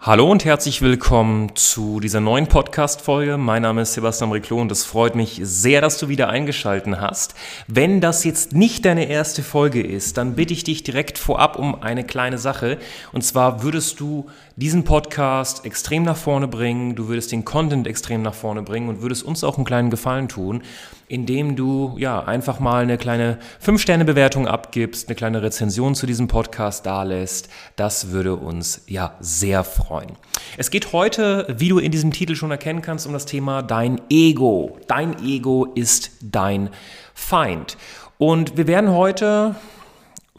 Hallo und herzlich willkommen zu dieser neuen Podcast-Folge. Mein Name ist Sebastian Riclo und es freut mich sehr, dass du wieder eingeschalten hast. Wenn das jetzt nicht deine erste Folge ist, dann bitte ich dich direkt vorab um eine kleine Sache. Und zwar würdest du diesen Podcast extrem nach vorne bringen, du würdest den Content extrem nach vorne bringen und würdest uns auch einen kleinen Gefallen tun, indem du ja einfach mal eine kleine 5-Sterne-Bewertung abgibst, eine kleine Rezension zu diesem Podcast dalässt. Das würde uns ja sehr freuen. Es geht heute, wie du in diesem Titel schon erkennen kannst, um das Thema dein Ego. Dein Ego ist dein Feind. Und wir werden heute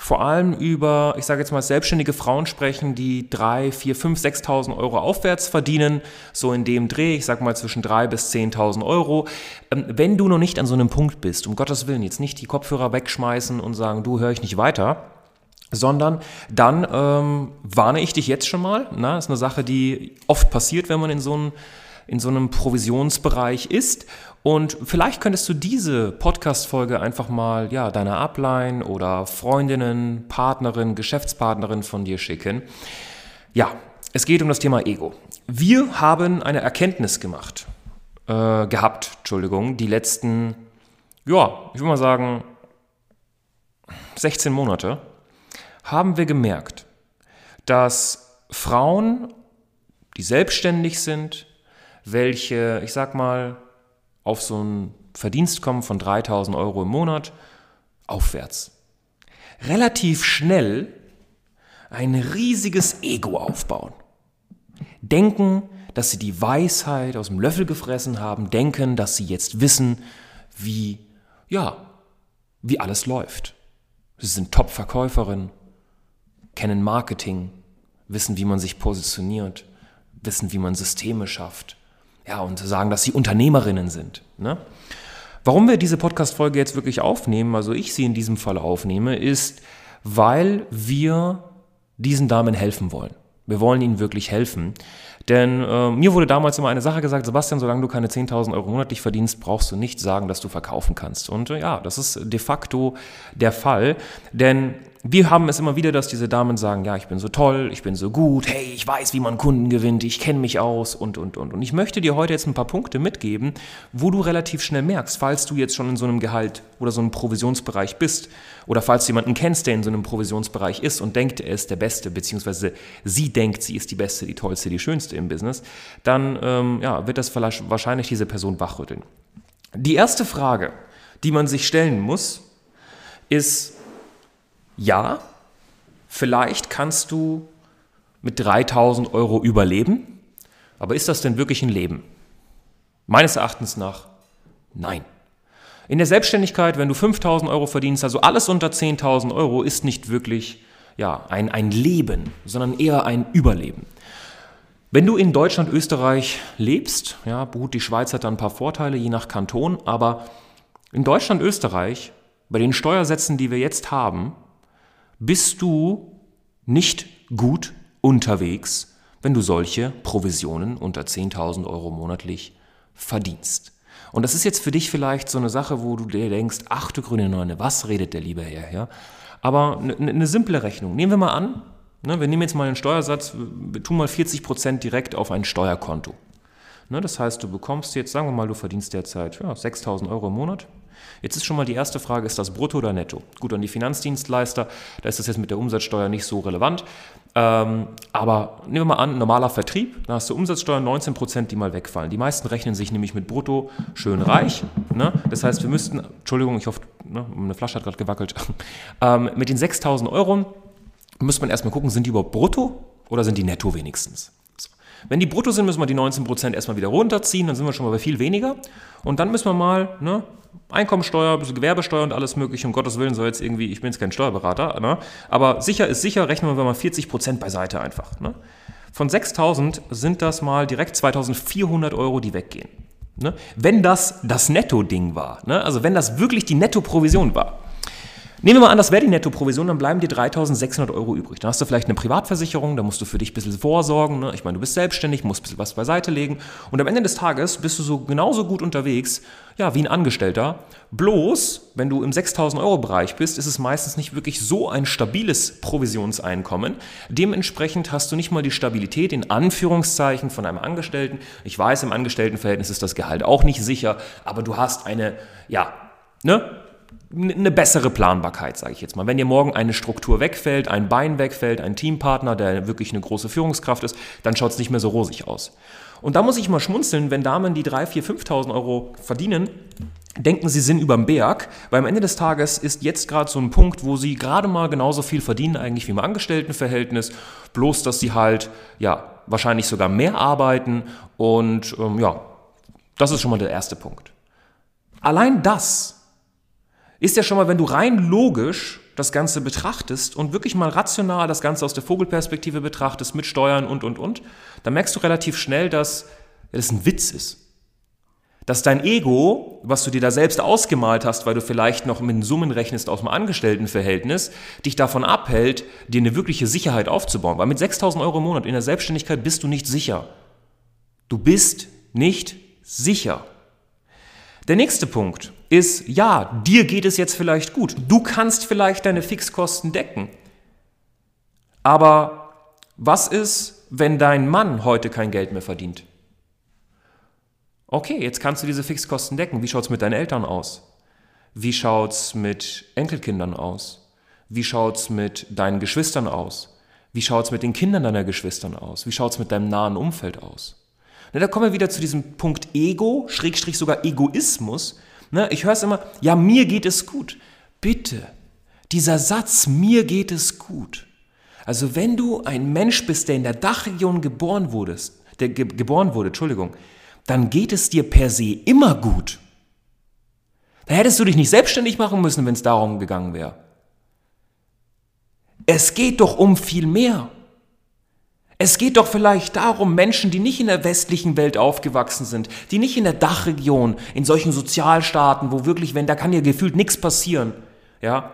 vor allem über, ich sage jetzt mal, selbstständige Frauen sprechen, die 3, 4, 5, 6.000 Euro aufwärts verdienen, so in dem Dreh, ich sage mal zwischen 3 bis 10.000 Euro. Ähm, wenn du noch nicht an so einem Punkt bist, um Gottes Willen, jetzt nicht die Kopfhörer wegschmeißen und sagen, du höre ich nicht weiter, sondern dann ähm, warne ich dich jetzt schon mal. Na, das ist eine Sache, die oft passiert, wenn man in so einem in so einem Provisionsbereich ist. Und vielleicht könntest du diese Podcast-Folge einfach mal ja, deiner Upline oder Freundinnen, Partnerin, Geschäftspartnerin von dir schicken. Ja, es geht um das Thema Ego. Wir haben eine Erkenntnis gemacht, äh, gehabt, Entschuldigung, die letzten, ja, ich würde mal sagen, 16 Monate, haben wir gemerkt, dass Frauen, die selbstständig sind, welche, ich sag mal, auf so ein Verdienst kommen von 3000 Euro im Monat aufwärts, relativ schnell ein riesiges Ego aufbauen. Denken, dass sie die Weisheit aus dem Löffel gefressen haben, denken, dass sie jetzt wissen, wie, ja, wie alles läuft. Sie sind Top-Verkäuferin, kennen Marketing, wissen, wie man sich positioniert, wissen, wie man Systeme schafft, ja, und sagen, dass sie Unternehmerinnen sind. Ne? Warum wir diese Podcast-Folge jetzt wirklich aufnehmen, also ich sie in diesem Fall aufnehme, ist, weil wir diesen Damen helfen wollen. Wir wollen ihnen wirklich helfen. Denn äh, mir wurde damals immer eine Sache gesagt, Sebastian, solange du keine 10.000 Euro monatlich verdienst, brauchst du nicht sagen, dass du verkaufen kannst. Und äh, ja, das ist de facto der Fall. Denn wir haben es immer wieder, dass diese Damen sagen, ja, ich bin so toll, ich bin so gut, hey, ich weiß, wie man Kunden gewinnt, ich kenne mich aus und, und, und. Und ich möchte dir heute jetzt ein paar Punkte mitgeben, wo du relativ schnell merkst, falls du jetzt schon in so einem Gehalt oder so einem Provisionsbereich bist oder falls du jemanden kennst, der in so einem Provisionsbereich ist und denkt, er ist der Beste, beziehungsweise sie denkt, sie ist die Beste, die Tollste, die Schönste im Business, dann ähm, ja, wird das wahrscheinlich diese Person wachrütteln. Die erste Frage, die man sich stellen muss, ist, ja, vielleicht kannst du mit 3000 Euro überleben, aber ist das denn wirklich ein Leben? Meines Erachtens nach nein. In der Selbstständigkeit, wenn du 5000 Euro verdienst, also alles unter 10.000 Euro, ist nicht wirklich ja, ein, ein Leben, sondern eher ein Überleben. Wenn du in Deutschland, Österreich lebst, ja, gut, die Schweiz hat da ein paar Vorteile, je nach Kanton, aber in Deutschland, Österreich, bei den Steuersätzen, die wir jetzt haben, bist du nicht gut unterwegs, wenn du solche Provisionen unter 10.000 Euro monatlich verdienst. Und das ist jetzt für dich vielleicht so eine Sache, wo du dir denkst, ach du grüne Neune, was redet der lieber Herr? Ja? Aber eine, eine simple Rechnung. Nehmen wir mal an, ne, wir nehmen jetzt mal einen Steuersatz, wir tun mal 40 Prozent direkt auf ein Steuerkonto. Ne, das heißt, du bekommst jetzt, sagen wir mal, du verdienst derzeit ja, 6.000 Euro im Monat, Jetzt ist schon mal die erste Frage, ist das brutto oder netto? Gut, an die Finanzdienstleister, da ist das jetzt mit der Umsatzsteuer nicht so relevant. Ähm, aber nehmen wir mal an, normaler Vertrieb, da hast du Umsatzsteuer 19 Prozent, die mal wegfallen. Die meisten rechnen sich nämlich mit brutto schön reich. Ne? Das heißt, wir müssten, Entschuldigung, ich hoffe, ne, eine Flasche hat gerade gewackelt, ähm, mit den 6000 Euro müsste man erstmal gucken, sind die überhaupt brutto oder sind die netto wenigstens? Wenn die brutto sind, müssen wir die 19% erstmal wieder runterziehen, dann sind wir schon mal bei viel weniger. Und dann müssen wir mal ne, Einkommensteuer, Gewerbesteuer und alles mögliche, um Gottes Willen soll jetzt irgendwie, ich bin jetzt kein Steuerberater, ne, aber sicher ist sicher, rechnen wir mal 40% beiseite einfach. Ne. Von 6.000 sind das mal direkt 2.400 Euro, die weggehen. Ne? Wenn das das Netto-Ding war, ne? also wenn das wirklich die Netto-Provision war, Nehmen wir mal an, das wäre die Nettoprovision, dann bleiben dir 3.600 Euro übrig. Dann hast du vielleicht eine Privatversicherung, da musst du für dich ein bisschen vorsorgen. Ne? Ich meine, du bist selbstständig, musst ein bisschen was beiseite legen. Und am Ende des Tages bist du so genauso gut unterwegs, ja, wie ein Angestellter. Bloß, wenn du im 6.000 Euro Bereich bist, ist es meistens nicht wirklich so ein stabiles Provisionseinkommen. Dementsprechend hast du nicht mal die Stabilität in Anführungszeichen von einem Angestellten. Ich weiß, im Angestelltenverhältnis ist das Gehalt auch nicht sicher, aber du hast eine, ja, ne, eine bessere Planbarkeit, sage ich jetzt mal. Wenn dir morgen eine Struktur wegfällt, ein Bein wegfällt, ein Teampartner, der wirklich eine große Führungskraft ist, dann schaut es nicht mehr so rosig aus. Und da muss ich mal schmunzeln, wenn Damen, die 3.000, 4.000, 5.000 Euro verdienen, denken, sie sind überm Berg, weil am Ende des Tages ist jetzt gerade so ein Punkt, wo sie gerade mal genauso viel verdienen eigentlich wie im Angestelltenverhältnis, bloß dass sie halt, ja, wahrscheinlich sogar mehr arbeiten und ähm, ja, das ist schon mal der erste Punkt. Allein das ist ja schon mal, wenn du rein logisch das Ganze betrachtest und wirklich mal rational das Ganze aus der Vogelperspektive betrachtest, mit Steuern und, und, und, dann merkst du relativ schnell, dass das ein Witz ist. Dass dein Ego, was du dir da selbst ausgemalt hast, weil du vielleicht noch mit Summen rechnest aus dem Angestelltenverhältnis, dich davon abhält, dir eine wirkliche Sicherheit aufzubauen. Weil mit 6000 Euro im Monat in der Selbstständigkeit bist du nicht sicher. Du bist nicht sicher. Der nächste Punkt ist, ja, dir geht es jetzt vielleicht gut. Du kannst vielleicht deine Fixkosten decken. Aber was ist, wenn dein Mann heute kein Geld mehr verdient? Okay, jetzt kannst du diese Fixkosten decken. Wie schaut es mit deinen Eltern aus? Wie schaut es mit Enkelkindern aus? Wie schaut es mit deinen Geschwistern aus? Wie schaut es mit den Kindern deiner Geschwistern aus? Wie schaut es mit deinem nahen Umfeld aus? Ne, da kommen wir wieder zu diesem Punkt Ego, Schrägstrich sogar Egoismus. Ne, ich höre es immer, ja, mir geht es gut. Bitte, dieser Satz, mir geht es gut. Also wenn du ein Mensch bist, der in der Dachregion geboren wurdest, der ge geboren wurde, Entschuldigung, dann geht es dir per se immer gut. Da hättest du dich nicht selbstständig machen müssen, wenn es darum gegangen wäre. Es geht doch um viel mehr. Es geht doch vielleicht darum, Menschen, die nicht in der westlichen Welt aufgewachsen sind, die nicht in der Dachregion, in solchen Sozialstaaten, wo wirklich, wenn da kann dir gefühlt nichts passieren, ja.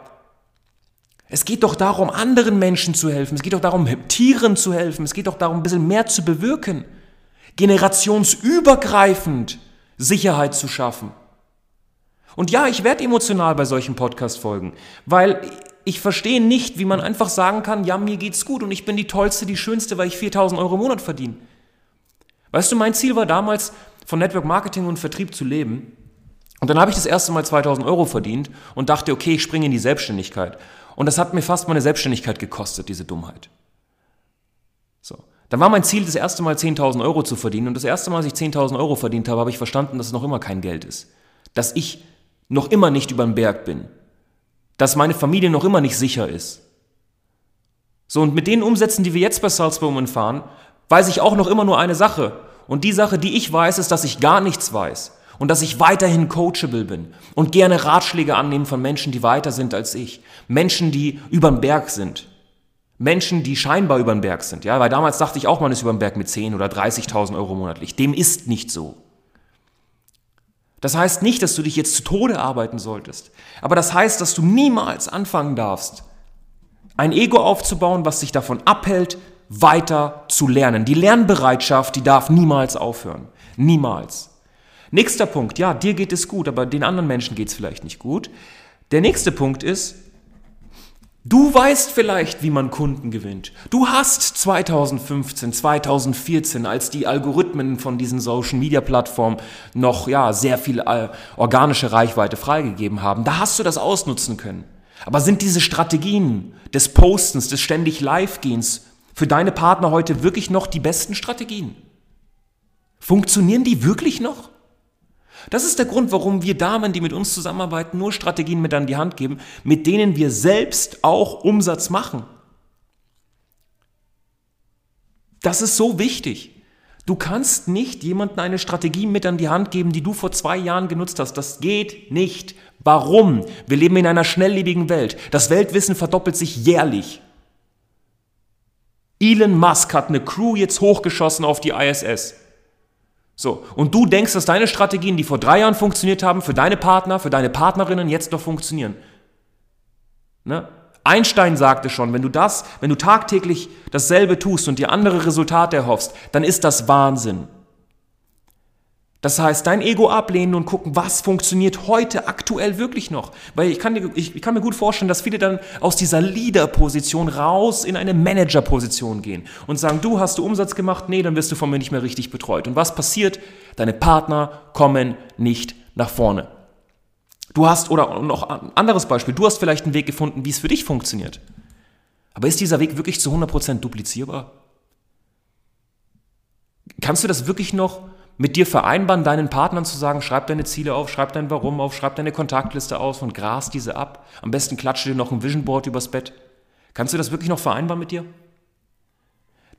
Es geht doch darum, anderen Menschen zu helfen. Es geht doch darum, Tieren zu helfen. Es geht doch darum, ein bisschen mehr zu bewirken. Generationsübergreifend Sicherheit zu schaffen. Und ja, ich werde emotional bei solchen Podcast-Folgen, weil ich verstehe nicht, wie man einfach sagen kann, ja, mir geht's gut und ich bin die Tollste, die Schönste, weil ich 4000 Euro im Monat verdiene. Weißt du, mein Ziel war damals, von Network Marketing und Vertrieb zu leben. Und dann habe ich das erste Mal 2000 Euro verdient und dachte, okay, ich springe in die Selbstständigkeit. Und das hat mir fast meine Selbstständigkeit gekostet, diese Dummheit. So. Dann war mein Ziel, das erste Mal 10.000 Euro zu verdienen. Und das erste Mal, als ich 10.000 Euro verdient habe, habe ich verstanden, dass es noch immer kein Geld ist. Dass ich noch immer nicht über den Berg bin dass meine Familie noch immer nicht sicher ist. So, und mit den Umsätzen, die wir jetzt bei Salzburg fahren, weiß ich auch noch immer nur eine Sache. Und die Sache, die ich weiß, ist, dass ich gar nichts weiß. Und dass ich weiterhin coachable bin und gerne Ratschläge annehmen von Menschen, die weiter sind als ich. Menschen, die überm Berg sind. Menschen, die scheinbar überm Berg sind. Ja, weil damals dachte ich auch, man ist überm Berg mit 10 oder 30.000 Euro monatlich. Dem ist nicht so. Das heißt nicht, dass du dich jetzt zu Tode arbeiten solltest, aber das heißt, dass du niemals anfangen darfst, ein Ego aufzubauen, was dich davon abhält, weiter zu lernen. Die Lernbereitschaft, die darf niemals aufhören. Niemals. Nächster Punkt, ja, dir geht es gut, aber den anderen Menschen geht es vielleicht nicht gut. Der nächste Punkt ist, Du weißt vielleicht, wie man Kunden gewinnt. Du hast 2015, 2014, als die Algorithmen von diesen Social Media Plattformen noch ja, sehr viel äh, organische Reichweite freigegeben haben, da hast du das ausnutzen können. Aber sind diese Strategien des Postens, des ständig Live-Gehens für deine Partner heute wirklich noch die besten Strategien? Funktionieren die wirklich noch? Das ist der Grund, warum wir Damen, die mit uns zusammenarbeiten, nur Strategien mit an die Hand geben, mit denen wir selbst auch Umsatz machen. Das ist so wichtig. Du kannst nicht jemandem eine Strategie mit an die Hand geben, die du vor zwei Jahren genutzt hast. Das geht nicht. Warum? Wir leben in einer schnelllebigen Welt. Das Weltwissen verdoppelt sich jährlich. Elon Musk hat eine Crew jetzt hochgeschossen auf die ISS. So, und du denkst, dass deine Strategien, die vor drei Jahren funktioniert haben, für deine Partner, für deine Partnerinnen jetzt noch funktionieren. Ne? Einstein sagte schon, wenn du das, wenn du tagtäglich dasselbe tust und dir andere Resultate erhoffst, dann ist das Wahnsinn. Das heißt, dein Ego ablehnen und gucken, was funktioniert heute aktuell wirklich noch. Weil ich kann, ich, ich kann mir gut vorstellen, dass viele dann aus dieser Leader-Position raus in eine Manager-Position gehen und sagen, du hast du Umsatz gemacht, nee, dann wirst du von mir nicht mehr richtig betreut. Und was passiert? Deine Partner kommen nicht nach vorne. Du hast, oder noch ein anderes Beispiel, du hast vielleicht einen Weg gefunden, wie es für dich funktioniert. Aber ist dieser Weg wirklich zu 100% duplizierbar? Kannst du das wirklich noch mit dir vereinbaren, deinen Partnern zu sagen, schreib deine Ziele auf, schreib dein Warum auf, schreib deine Kontaktliste aus und gras diese ab. Am besten klatsche dir noch ein Vision Board übers Bett. Kannst du das wirklich noch vereinbaren mit dir?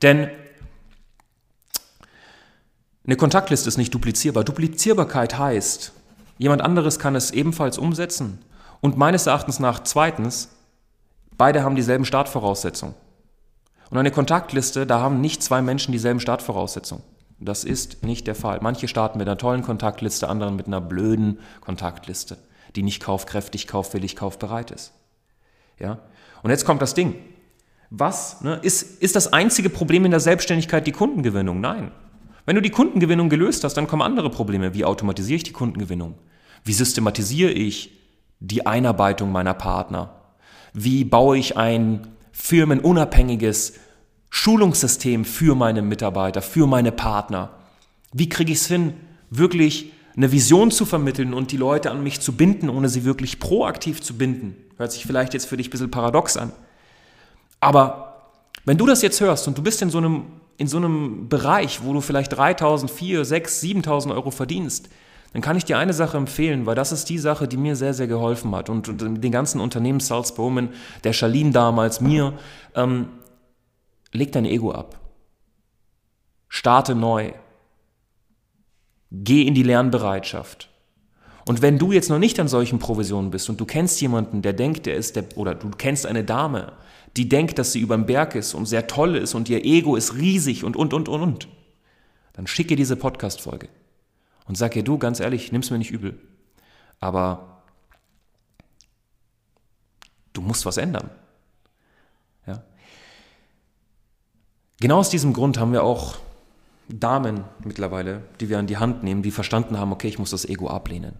Denn eine Kontaktliste ist nicht duplizierbar. Duplizierbarkeit heißt, jemand anderes kann es ebenfalls umsetzen. Und meines Erachtens nach zweitens, beide haben dieselben Startvoraussetzungen. Und eine Kontaktliste, da haben nicht zwei Menschen dieselben Startvoraussetzungen. Das ist nicht der Fall. Manche starten mit einer tollen Kontaktliste, andere mit einer blöden Kontaktliste, die nicht kaufkräftig, kaufwillig, kaufbereit ist. Ja? Und jetzt kommt das Ding. Was ne, ist, ist das einzige Problem in der Selbstständigkeit die Kundengewinnung? Nein. Wenn du die Kundengewinnung gelöst hast, dann kommen andere Probleme. Wie automatisiere ich die Kundengewinnung? Wie systematisiere ich die Einarbeitung meiner Partner? Wie baue ich ein firmenunabhängiges Schulungssystem für meine Mitarbeiter, für meine Partner? Wie kriege ich es hin, wirklich eine Vision zu vermitteln und die Leute an mich zu binden, ohne sie wirklich proaktiv zu binden? Hört sich vielleicht jetzt für dich ein bisschen paradox an. Aber wenn du das jetzt hörst und du bist in so einem, in so einem Bereich, wo du vielleicht 3.000, 4.000, 6.000, 7.000 Euro verdienst, dann kann ich dir eine Sache empfehlen, weil das ist die Sache, die mir sehr, sehr geholfen hat und, und den ganzen Unternehmen Salz Bowman, der Charlene damals, mir, ähm, Leg dein Ego ab. Starte neu. Geh in die Lernbereitschaft. Und wenn du jetzt noch nicht an solchen Provisionen bist und du kennst jemanden, der denkt, der ist der, oder du kennst eine Dame, die denkt, dass sie über dem Berg ist und sehr toll ist und ihr Ego ist riesig und, und, und, und, und, dann schicke diese Podcast-Folge und sag ihr, du, ganz ehrlich, nimm's mir nicht übel. Aber du musst was ändern. Genau aus diesem Grund haben wir auch Damen mittlerweile, die wir an die Hand nehmen, die verstanden haben, okay, ich muss das Ego ablehnen.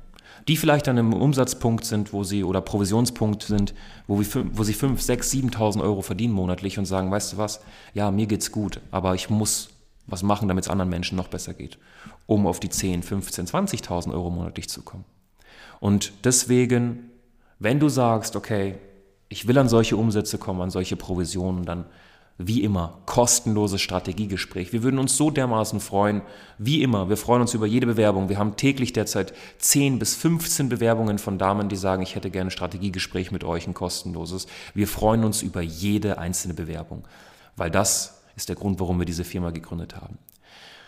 Die vielleicht an einem Umsatzpunkt sind, wo sie oder Provisionspunkt sind, wo, wir, wo sie 5, 6, 7.000 Euro verdienen monatlich und sagen, weißt du was, ja, mir geht's gut, aber ich muss was machen, damit es anderen Menschen noch besser geht, um auf die 10, 15, 20.000 Euro monatlich zu kommen. Und deswegen, wenn du sagst, okay, ich will an solche Umsätze kommen, an solche Provisionen, dann wie immer, kostenloses Strategiegespräch. Wir würden uns so dermaßen freuen, wie immer. Wir freuen uns über jede Bewerbung. Wir haben täglich derzeit 10 bis 15 Bewerbungen von Damen, die sagen, ich hätte gerne ein Strategiegespräch mit euch, ein kostenloses. Wir freuen uns über jede einzelne Bewerbung, weil das ist der Grund, warum wir diese Firma gegründet haben.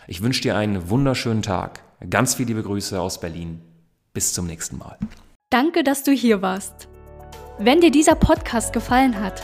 Ich wünsche dir einen wunderschönen Tag. Ganz viele liebe Grüße aus Berlin. Bis zum nächsten Mal. Danke, dass du hier warst. Wenn dir dieser Podcast gefallen hat,